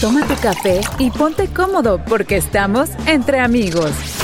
Toma tu café y ponte cómodo porque estamos entre amigos.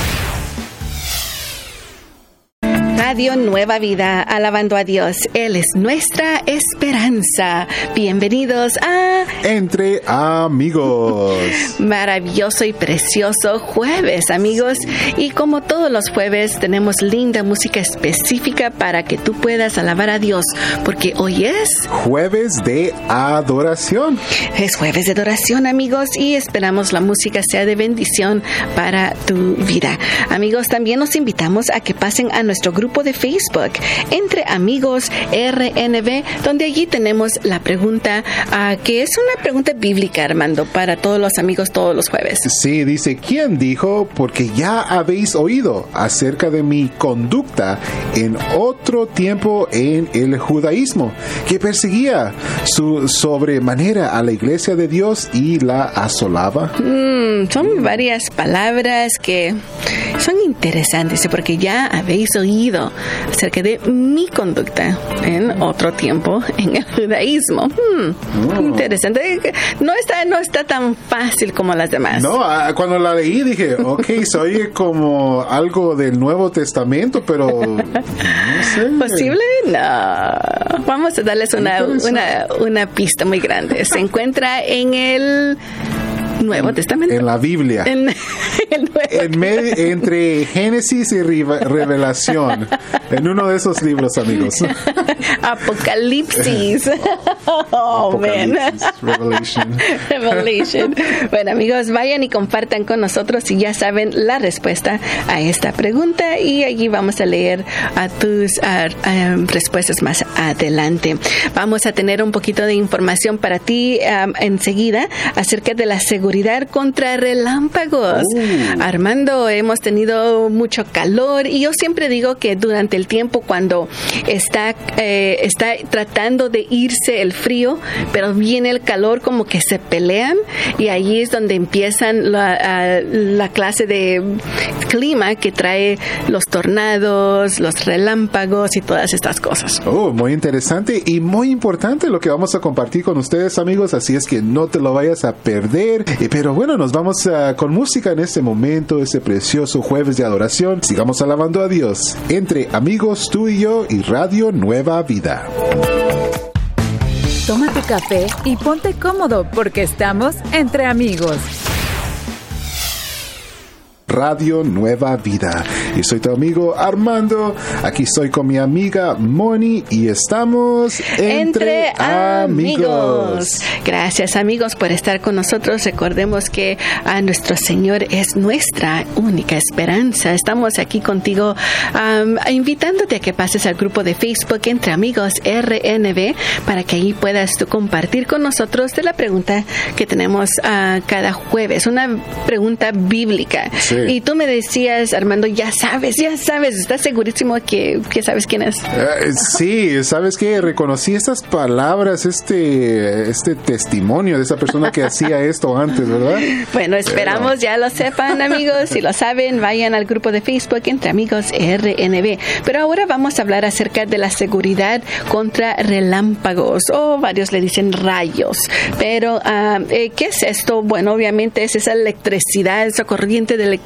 Radio Nueva Vida, alabando a Dios. Él es nuestra esperanza. Bienvenidos a Entre Amigos. Maravilloso y precioso jueves, amigos. Y como todos los jueves, tenemos linda música específica para que tú puedas alabar a Dios, porque hoy es Jueves de Adoración. Es jueves de adoración, amigos, y esperamos la música sea de bendición para tu vida. Amigos, también los invitamos a que pasen a nuestro grupo de Facebook, Entre Amigos RNB, donde allí tenemos la pregunta, uh, que es una pregunta bíblica, Armando, para todos los amigos todos los jueves. Sí, dice, ¿quién dijo? Porque ya habéis oído acerca de mi conducta en otro tiempo en el judaísmo, que perseguía su sobremanera a la iglesia de Dios y la asolaba. Mm, son varias palabras que son interesantes, porque ya habéis oído acerca de mi conducta en otro tiempo en el judaísmo. Hmm, oh. Interesante. No está, no está tan fácil como las demás. No, ah, cuando la leí dije, ok, soy como algo del Nuevo Testamento, pero no sé. ¿Posible? No. Vamos a darles una, una, una pista muy grande. Se encuentra en el Nuevo Testamento. En la Biblia. En, el en medio, entre Génesis y Revelación. En uno de esos libros, amigos. Apocalipsis. Oh, Apocalipsis. Revelation. Revelation. Bueno, amigos, vayan y compartan con nosotros si ya saben la respuesta a esta pregunta y allí vamos a leer a tus a, a, respuestas más adelante. Vamos a tener un poquito de información para ti um, enseguida acerca de la seguridad contra relámpagos. Uh. Armando, hemos tenido mucho calor y yo siempre digo que durante el tiempo cuando está, eh, está tratando de irse el frío, pero viene el calor como que se pelean y ahí es donde empiezan la, la clase de clima que trae los tornados, los relámpagos y todas estas cosas. Oh, muy interesante y muy importante lo que vamos a compartir con ustedes amigos, así es que no te lo vayas a perder. Eh, pero bueno, nos vamos uh, con música en este momento, ese precioso jueves de adoración. Sigamos alabando a Dios entre amigos tú y yo y Radio Nueva Vida. Toma tu café y ponte cómodo porque estamos entre amigos. Radio Nueva Vida. Y soy tu amigo Armando. Aquí estoy con mi amiga Moni y estamos entre, Entre amigos. amigos. Gracias amigos por estar con nosotros. Recordemos que a nuestro Señor es nuestra única esperanza. Estamos aquí contigo um, invitándote a que pases al grupo de Facebook Entre Amigos RNB para que ahí puedas tú compartir con nosotros de la pregunta que tenemos uh, cada jueves. Una pregunta bíblica. Sí. Y tú me decías, Armando, ya sabes, ya sabes, ¿estás segurísimo que, que sabes quién es? Uh, sí, ¿sabes qué? Reconocí estas palabras, este, este testimonio de esa persona que hacía esto antes, ¿verdad? Bueno, esperamos Pero... ya lo sepan, amigos. Si lo saben, vayan al grupo de Facebook Entre Amigos RNB. Pero ahora vamos a hablar acerca de la seguridad contra relámpagos, o varios le dicen rayos. Pero, uh, ¿qué es esto? Bueno, obviamente es esa electricidad, esa corriente de electricidad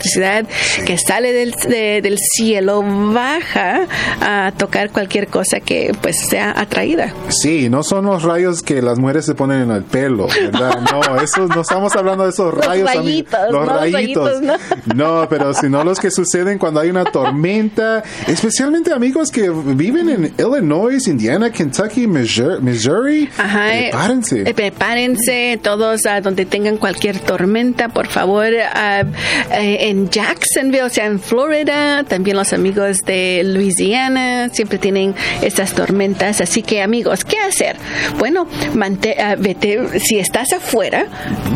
que sale del, de, del, cielo baja a tocar cualquier cosa que pues sea atraída. Sí, no son los rayos que las mujeres se ponen en el pelo, ¿verdad? No, esos, no estamos hablando de esos rayos. Los rayitos. Los no, rayitos. no. no, pero sino los que suceden cuando hay una tormenta, especialmente amigos que viven en Illinois, Indiana, Kentucky, Missouri. Ajá, prepárense. Eh, prepárense todos a donde tengan cualquier tormenta, por favor. Uh, eh, en Jacksonville, o sea, en Florida, también los amigos de Louisiana siempre tienen estas tormentas. Así que, amigos, ¿qué hacer? Bueno, mante, uh, vete, si estás afuera,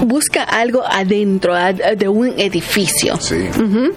busca algo adentro uh, de un edificio. Sí. Uh -huh.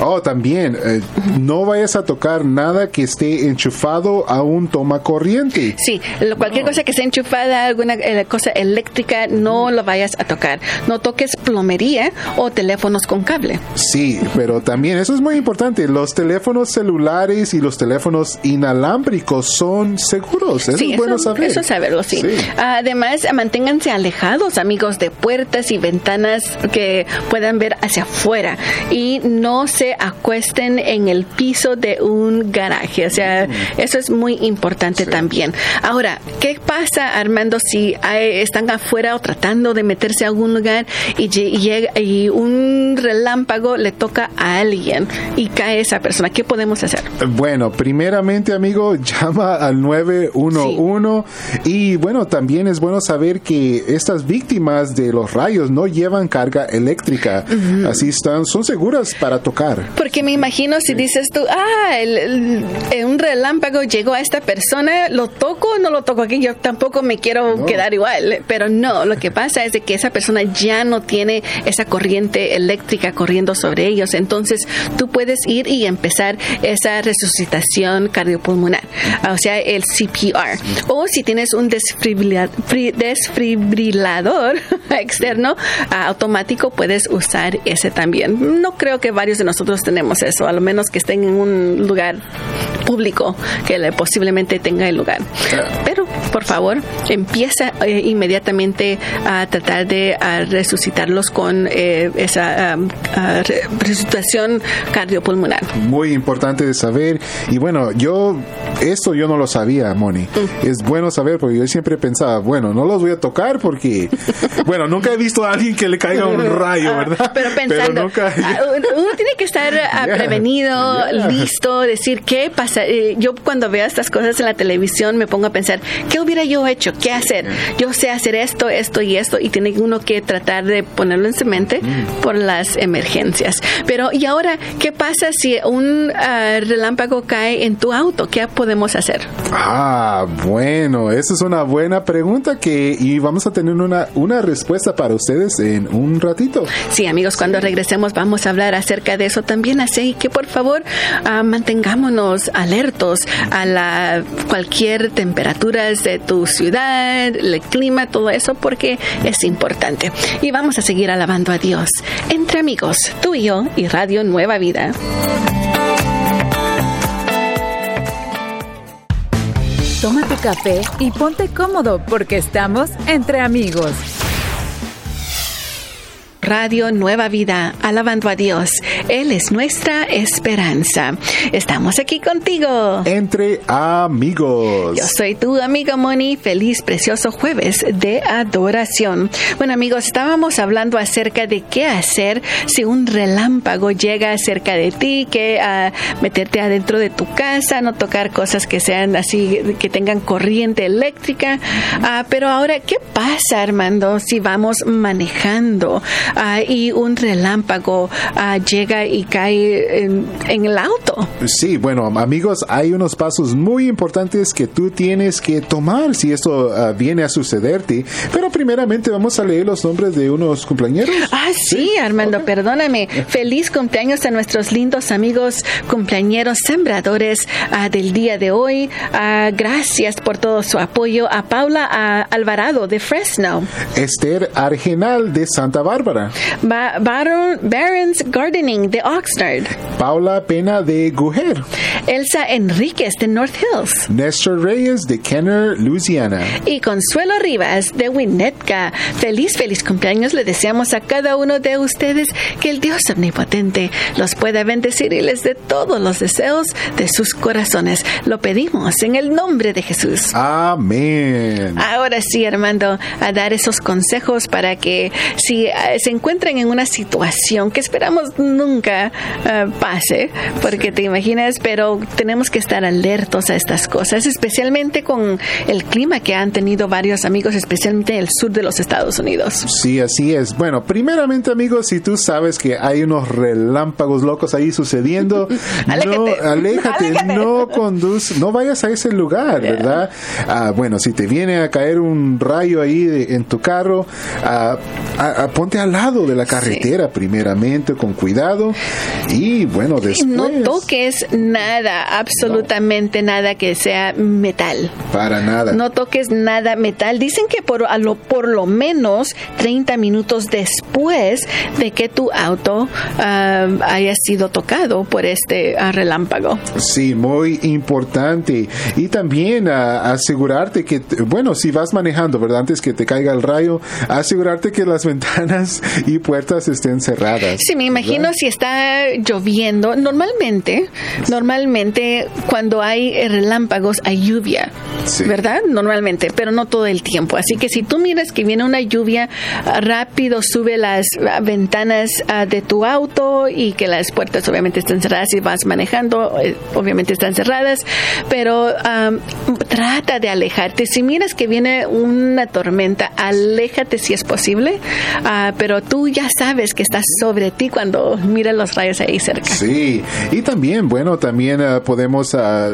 Oh, también, eh, no vayas a tocar nada que esté enchufado a un toma corriente. Sí, lo- cualquier cosa que esté enchufada, alguna eh, cosa eléctrica, no lo vayas a tocar. No toques plomería o teléfonos con cable. Sí, pero también eso es muy importante. Los teléfonos celulares y los teléfonos inalámbricos son seguros. Eso sí, es bueno eso, saber. eso es saberlo, sí. Sí. Además, manténganse alejados, amigos, de puertas y ventanas que puedan ver hacia afuera y no se acuesten en el piso de un garaje. O sea, eso es muy importante también. Ahora, ¿qué pasa, Armando, si hay- están afuera o tratando de meterse a algún lugar y, lle- y llega y un relámpago le toca a alguien y cae esa persona? ¿Qué podemos hacer? Bueno, primeramente, amigo, llama al 911 y bueno, también es bueno saber que estas víctimas de los rayos no llevan carga eléctrica, así están, son seguras para tocar. Porque me imagino si dices tú, ah, el- el- un relámpago llegó a esta persona, lo toco o no lo toco aquí, yo tampoco me quiero No. quedar igual. Pero no, lo que pasa es de que esa persona ya no tiene esa corriente eléctrica corriendo sobre ellos. Entonces tú puedes ir y empezar esa resucitación cardiopulmonar, o sea, el CPR. O si tienes un desfibrilador externo ah, automático, puedes usar ese también. No creo que varios de nosotros tenemos eso, a lo menos que estén en un lugar público que le- posiblemente tenga el lugar. Pero, por favor, empieza eh, inmediatamente a tratar de resucitarlos con eh, esa re- resucitación cardiopulmonar. Muy importante de saber. Y bueno, yo, esto yo no lo sabía, Moni. Mm. Es bueno saber porque yo siempre pensaba, bueno, no los voy a tocar porque, bueno, nunca he visto a alguien que le caiga un rayo, ¿verdad? Ah, Pero pensando, nunca- ah, uno tiene que estar ah, Yeah, prevenido, yeah. listo, decir qué pasa. Eh, yo cuando veo estas cosas en la televisión me pongo a pensar, ¿qué hubiera yo hecho? ¿Qué hacer? Yo sé hacer esto, esto y esto y tiene uno que tratar de ponerlo en su mente Mm. por las emergencias. Pero y ahora, ¿qué pasa si un ah, relámpago cae en tu auto? ¿Qué podemos hacer? Ah, bueno, esa es una buena pregunta que y vamos a tener una, una respuesta para ustedes en un ratito. Sí, amigos, cuando regresemos vamos a hablar acerca de eso también, así que por favor ah, mantengámonos alertos a la cualquier temperaturas de tu ciudad, el clima, todo eso, porque es importante. Y vamos a seguir alabando a Dios entre amigos, tú y yo y Radio Nueva Vida. Toma tu café y ponte cómodo porque estamos entre amigos. Radio Nueva Vida, alabando a Dios. Él es nuestra esperanza. Estamos aquí contigo. Entre amigos. Yo soy tu amiga Moni. Feliz, precioso jueves de adoración. Bueno, amigos, estábamos hablando acerca de qué hacer si un relámpago llega cerca de ti, que ah, meterte adentro de tu casa, no tocar cosas que sean así, que tengan corriente eléctrica. Ah, pero ahora, ¿qué pasa, Armando, si vamos manejando ah, y un relámpago ah, llega y cae en, en el auto? Sí, bueno, amigos, hay unos pasos muy importantes que tú tienes que tomar si esto ah, viene a sucederte. Pero primeramente vamos a leer los nombres de unos cumpleañeros. Ah, sí, Armando, perdóname. Feliz cumpleaños a nuestros lindos amigos cumpleañeros sembradores del día de hoy. Gracias por todo su apoyo a Paula Alvarado de Fresno, Esther Argenal de Santa Bárbara. Ba- Baron, Barons Gardening de Oxnard, Paula Pena de Gujer. Elsa Enríquez de North Hills. Néstor Reyes de Kenner, Louisiana. Y Consuelo Rivas de Winnetka. Feliz, feliz cumpleaños. Le deseamos a cada uno de ustedes que el Dios omnipotente los pueda bendecir y les dé todos los deseos de sus corazones. Lo pedimos en el nombre de Jesús. Amén. Ahora sí, Armando, a dar esos consejos para que si ah, se encuentran en una situación que esperamos nunca ah, pase, porque te imaginas, pero tenemos que estar alertos a estas cosas, especialmente con el clima que han tenido varios amigos, especialmente en el sur de los Estados Unidos. Sí, así es. Bueno, primeramente, amigos, si tú sabes que hay unos relámpagos locos ahí sucediendo, no, Aléjate. aléjate, Aléjate. no no vayas a ese lugar, ¿verdad? Ah, bueno, si te viene a caer un rayo ahí de- en tu carro, ah, ah, ah, ponte al lado lado de la carretera primeramente, con cuidado. Y bueno, después... No toques nada, absolutamente nada que sea metal. Para nada. No toques nada metal. Dicen que por, a lo, por lo menos 30 minutos después de que tu auto ah, haya sido tocado por este ah, relámpago. Sí, muy importante. Y también ah, asegurarte que, bueno, si vas manejando, ¿verdad? Antes que te caiga el rayo, asegurarte que las ventanas y puertas estén cerradas. Sí, me imagino si está lloviendo. Normalmente, normalmente cuando hay relámpagos hay lluvia, ¿verdad? Normalmente, pero no todo el tiempo. Así que si tú miras que viene una lluvia, rápido sube las ventanas de tu auto y que las puertas obviamente están cerradas y vas manejando, eh, obviamente están cerradas, pero trata de alejarte. Si miras que viene una tormenta, aléjate si es posible, ah, pero tú ya sabes que estás sobre ti cuando miras los rayos ahí cerca. Sí, y también, bueno, también ah, podemos ah,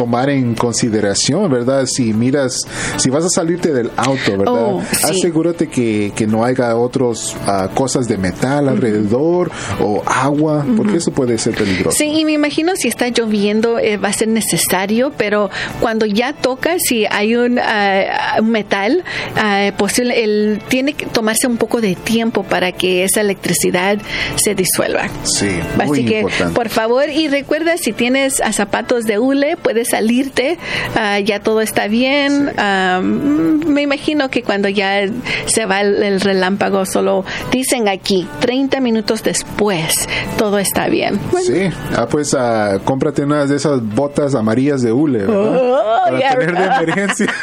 tomar en consideración, ¿verdad? Si miras, si vas a salirte del auto, ¿verdad? Oh, Asegúrate que, que, no haya otras ah, cosas de metal alrededor o agua, porque eso puede ser peligroso. Sí, y me imagino si está lloviendo eh, va a ser necesario, pero cuando ya toca, si hay un, uh, metal, uh, posible, el, tiene que tomarse un poco de tiempo para que esa electricidad se disuelva. Sí, muy Así que, por favor, y recuerda, si tienes zapatos de hule, puedes salirte, ah, ya todo está bien. Ah, me imagino que cuando ya se va el, relámpago, solo dicen aquí, 30 minutos después, todo está bien. Sí, ah, pues cómprate unas de esas botas amarillas de hule, oh, Para tener de emergencia.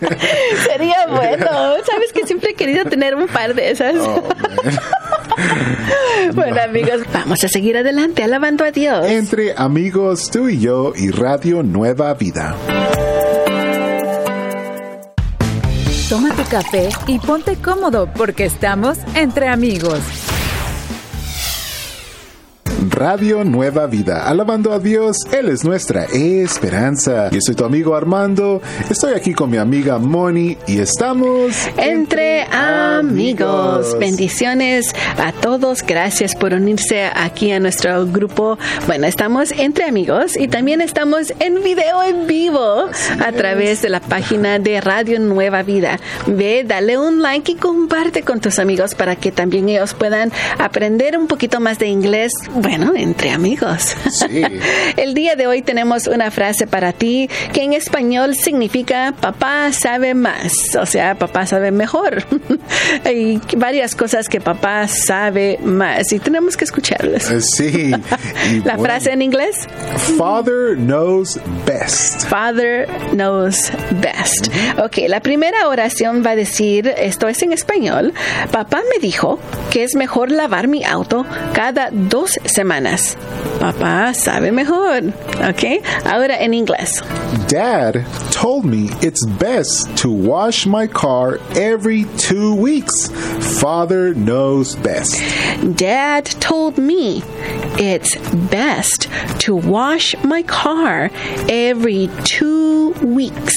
Sería bueno. Sabes que siempre he querido tener un par de esas. Oh, bueno, amigos, vamos a seguir adelante alabando a Dios. Entre amigos, tú y yo y Radio Nueva Vida. Toma tu café y ponte cómodo porque estamos entre amigos. Radio Nueva Vida. Alabando a Dios, Él es nuestra esperanza. Yo soy tu amigo Armando, estoy aquí con mi amiga Moni y estamos entre, amigos. Bendiciones a todos, gracias por unirse aquí a nuestro grupo. Bueno, estamos entre amigos y también estamos en video en vivo a través de la página de Radio Nueva Vida. Ve, dale un like y comparte con tus amigos para que también ellos puedan aprender un poquito más de inglés bueno, entre amigos. El día de hoy tenemos una frase para ti que en español significa papá sabe más, o sea, papá sabe mejor. Hay varias cosas que papá sabe más y tenemos que escucharlas. Eh, sí. La frase en inglés. Father knows best. Father knows best. Ok, la primera oración va a decir, esto es en español, papá me dijo que es mejor lavar mi auto cada dos semanas semanas. Papá sabe mejor. ¿Ok? Ahora en inglés. Dad told me it's best to wash my car every two weeks. Father knows best. Dad told me it's best to wash my car every two weeks.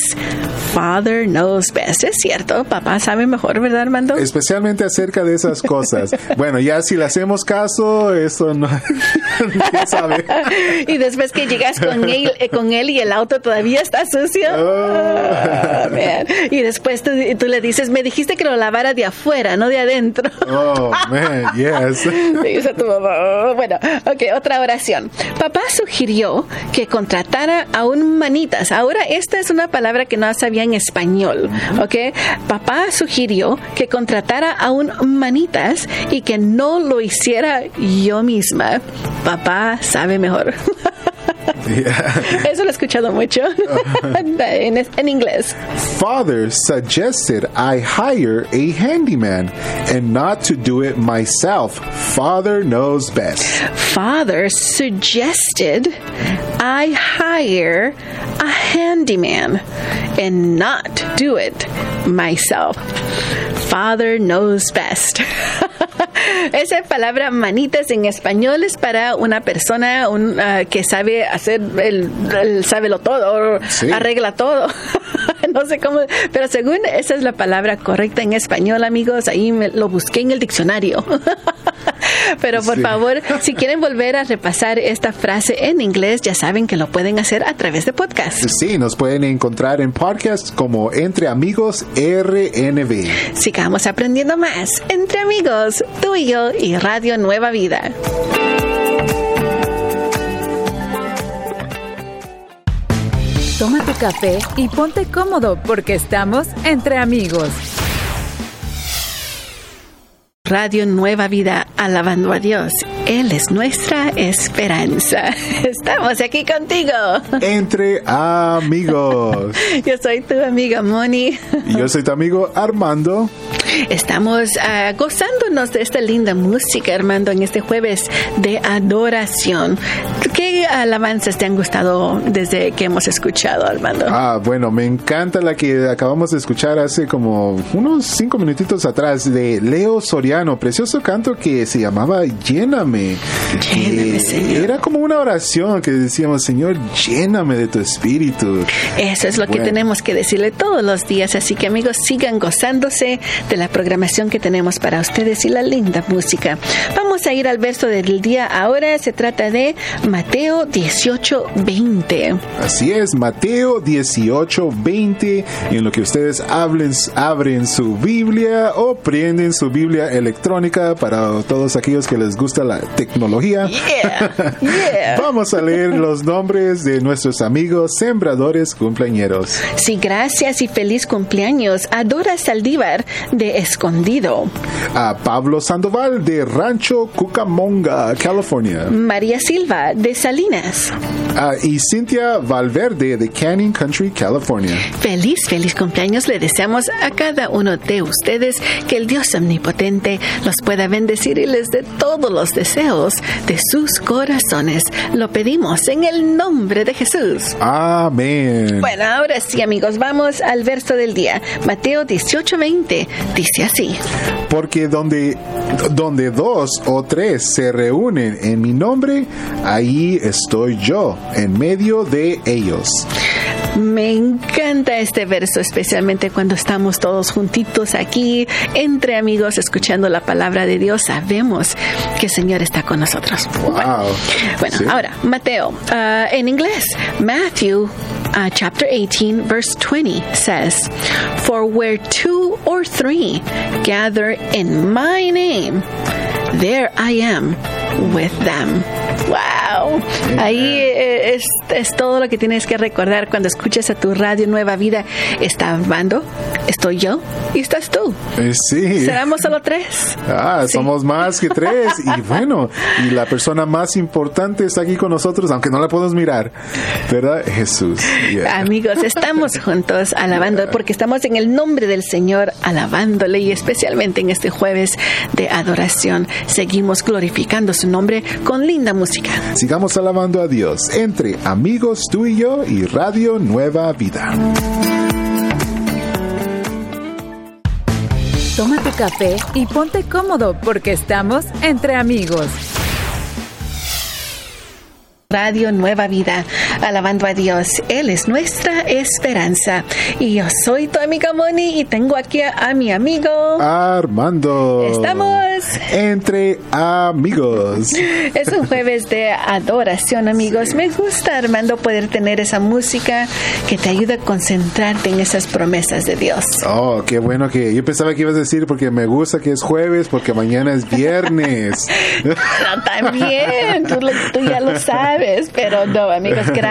Father knows best. Es cierto, papá sabe mejor, ¿verdad, Armando? Especialmente acerca de esas cosas. bueno, ya si le hacemos caso, eso no, y después que llegas con él, eh, con él y el auto todavía está sucio. Oh. y después tú, le dices, me dijiste que lo lavara de afuera, no de adentro. oh, man, yes. Dice tu mamá. Oh, bueno, ok, otra oración. Papá sugirió que contratara a un manitas. Ahora, esta es una palabra que no sabía en español, ¿ok? Papá sugirió que contratara a un manitas y que no lo hiciera yo misma papá sabe mejor. Eso lo he escuchado mucho en, en inglés. Father suggested I hire a handyman and not to do it myself. Father knows best. Father suggested I hire a handyman and not do it myself. Father knows best. Esa palabra manitas en español es para una persona un, uh, que sabe hacer el, el sabe lo todo, Sí. arregla todo. no sé cómo, pero según esa es la palabra correcta en español, amigos, ahí me, lo busqué en el diccionario. pero por Sí. favor, si quieren volver a repasar esta frase en inglés, ya saben que lo pueden hacer a través de podcast. Sí, nos pueden encontrar en podcast como Entre Amigos RNB. Sigamos aprendiendo más entre amigos, tú y yo y Radio Nueva Vida. Toma tu café y ponte cómodo porque estamos entre amigos. Radio Nueva Vida, alabando a Dios. Él es nuestra esperanza. Estamos aquí contigo. Entre Amigos. Yo soy tu amiga Moni. Y yo soy tu amigo Armando. Estamos ah, gozándonos de esta linda música, Armando, en este jueves de adoración. ¿Qué alabanzas te han gustado desde que hemos escuchado, Armando? Ah, bueno, me encanta la que acabamos de escuchar hace como unos cinco minutitos atrás de Leo Soriano, precioso canto que se llamaba Lléname. Lléname, Señor. Era como una oración que decíamos, Señor, lléname de tu espíritu. Eso es lo que tenemos que decirle todos los días. Así que amigos, sigan gozándose de la programación que tenemos para ustedes y la linda música. Vamos a ir al verso del día. Ahora se trata de Mateo 18, 20. Así es, Mateo 18, 20, en lo que ustedes hablen, abren su Biblia o prenden su Biblia electrónica para todos aquellos que les gusta la tecnología. Yeah, yeah. Vamos a leer los nombres de nuestros amigos sembradores cumpleañeros. Sí, gracias y feliz cumpleaños a Dora Saldívar de Escondido, A Pablo Sandoval de Rancho Cucamonga, California. María Silva de Salinas. Ah, y Cintia Valverde de Canyon Country, California. Feliz, feliz cumpleaños le deseamos a cada uno de ustedes que el Dios omnipotente los pueda bendecir y les dé todos los deseos de sus corazones. Lo pedimos en el nombre de Jesús. Amén. Bueno, ahora sí amigos, vamos al verso del día. Mateo 18:20 dice así. Porque donde, donde dos o tres se reúnen en mi nombre, ahí estoy yo, en medio de ellos. Me encanta este verso, especialmente cuando estamos todos juntitos aquí, entre amigos, escuchando la palabra de Dios. Sabemos que el Señor está con nosotros. Wow. Bueno, Sí. ahora, Mateo, ah, en inglés, Matthew uh, chapter 18, verse 20 says, For where two or three gather in my name, there I am with them. Wow. Ahí eh, es, es todo lo que tienes que recordar cuando escuches a tu radio Nueva Vida. Está Armando, estoy yo y estás tú. Eh, Sí. Seremos solo tres. Ah, Sí. somos más que tres. Y bueno, y la persona más importante está aquí con nosotros, aunque no la podemos mirar. ¿Verdad? Jesús. Yeah. Amigos, estamos juntos alabando porque estamos en el nombre del Señor alabándole y especialmente en este jueves de adoración seguimos glorificando su nombre con linda música. Sigamos alabando a Dios entre amigos tú y yo y Radio Nueva Vida. Toma tu café y ponte cómodo porque estamos entre amigos. Radio Nueva Vida, alabando a Dios. Él es nuestra esperanza. Y yo soy tu amiga Moni y tengo aquí a, a mi amigo. Armando. Estamos. entre amigos. Es un jueves de adoración, amigos. Me gusta, Armando, poder tener esa música que te ayuda a concentrarte en esas promesas de Dios. Oh, qué bueno que yo pensaba que ibas a decir porque me gusta que es jueves, porque mañana es viernes. Pero también, tú, lo- tú ya lo sabes, pero no, amigos, gracias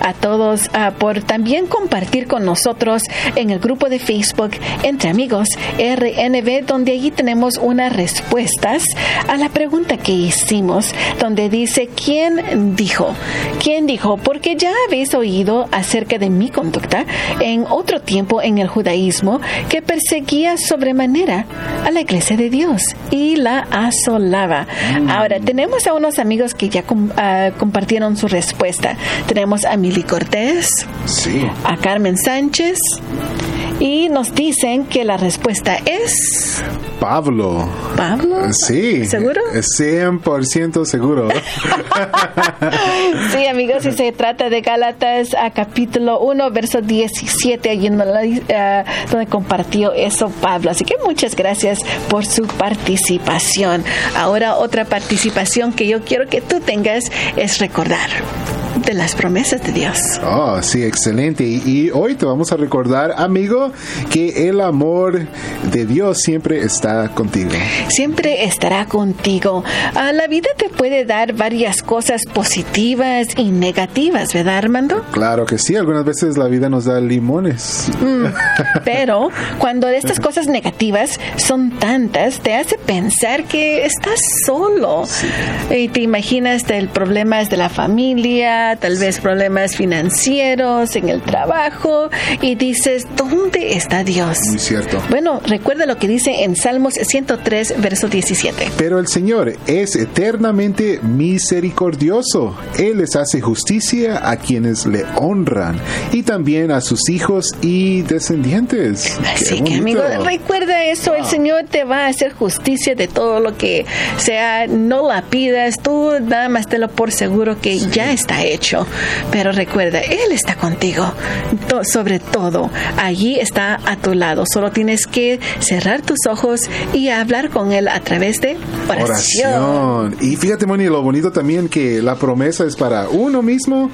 a todos ah, por también compartir con nosotros en el grupo de Facebook Entre Amigos RNB, donde allí tenemos unas respuestas a la pregunta que hicimos, donde dice, ¿quién dijo? ¿Quién dijo? Porque ya habéis oído acerca de mi conducta en otro tiempo en el judaísmo que perseguía sobremanera a la iglesia de Dios y la asolaba. Ahora, tenemos a unos amigos que ya com- ah, compartieron su respuesta. Tenemos a Mili Cortés, Sí. a Carmen Sánchez Y nos dicen que la respuesta es... Pablo. ¿Pablo? Sí. ¿Seguro? 100% seguro. sí, amigos, si se trata de Gálatas a capítulo 1, verso 17, allí uh, donde compartió eso Pablo. Así que muchas gracias por su participación. Ahora otra participación que yo quiero que tú tengas es recordar de las promesas de Dios. Oh, sí, excelente. Y, hoy te vamos a recordar, amigo, que el amor de Dios siempre está contigo. Siempre estará contigo. Ah, la vida te puede dar varias cosas positivas y negativas, ¿verdad, Armando? Claro que sí. Algunas veces la vida nos da limones. Mm, pero cuando estas cosas negativas son tantas, te hace pensar que estás solo. Y te imaginas el problemas de la familia, tal vez problemas financieros en el trabajo y dices, ¿dónde está Dios? Muy cierto. Bueno, recuerda lo que dice en Salmos 103, verso 17. Pero el Señor es eternamente misericordioso. Él les hace justicia a quienes le honran y también a sus hijos y descendientes. Así que, amigo, recuerda eso. El Señor te va a hacer justicia de todo lo que sea. No la pidas. Tú nada más te lo por seguro que ya está hecho pero recuerda, Él está contigo. sobre todo, allí está a tu lado. Solo tienes que cerrar tus ojos y hablar con Él a través de oración. Y fíjate, Moni, lo bonito también que la promesa es para uno mismo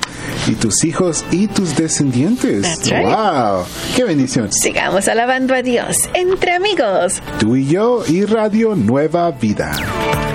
y tus hijos y tus descendientes. ¡Wow! ¡Qué bendición! Sigamos alabando a Dios entre amigos. Tú y yo y Radio Nueva Vida.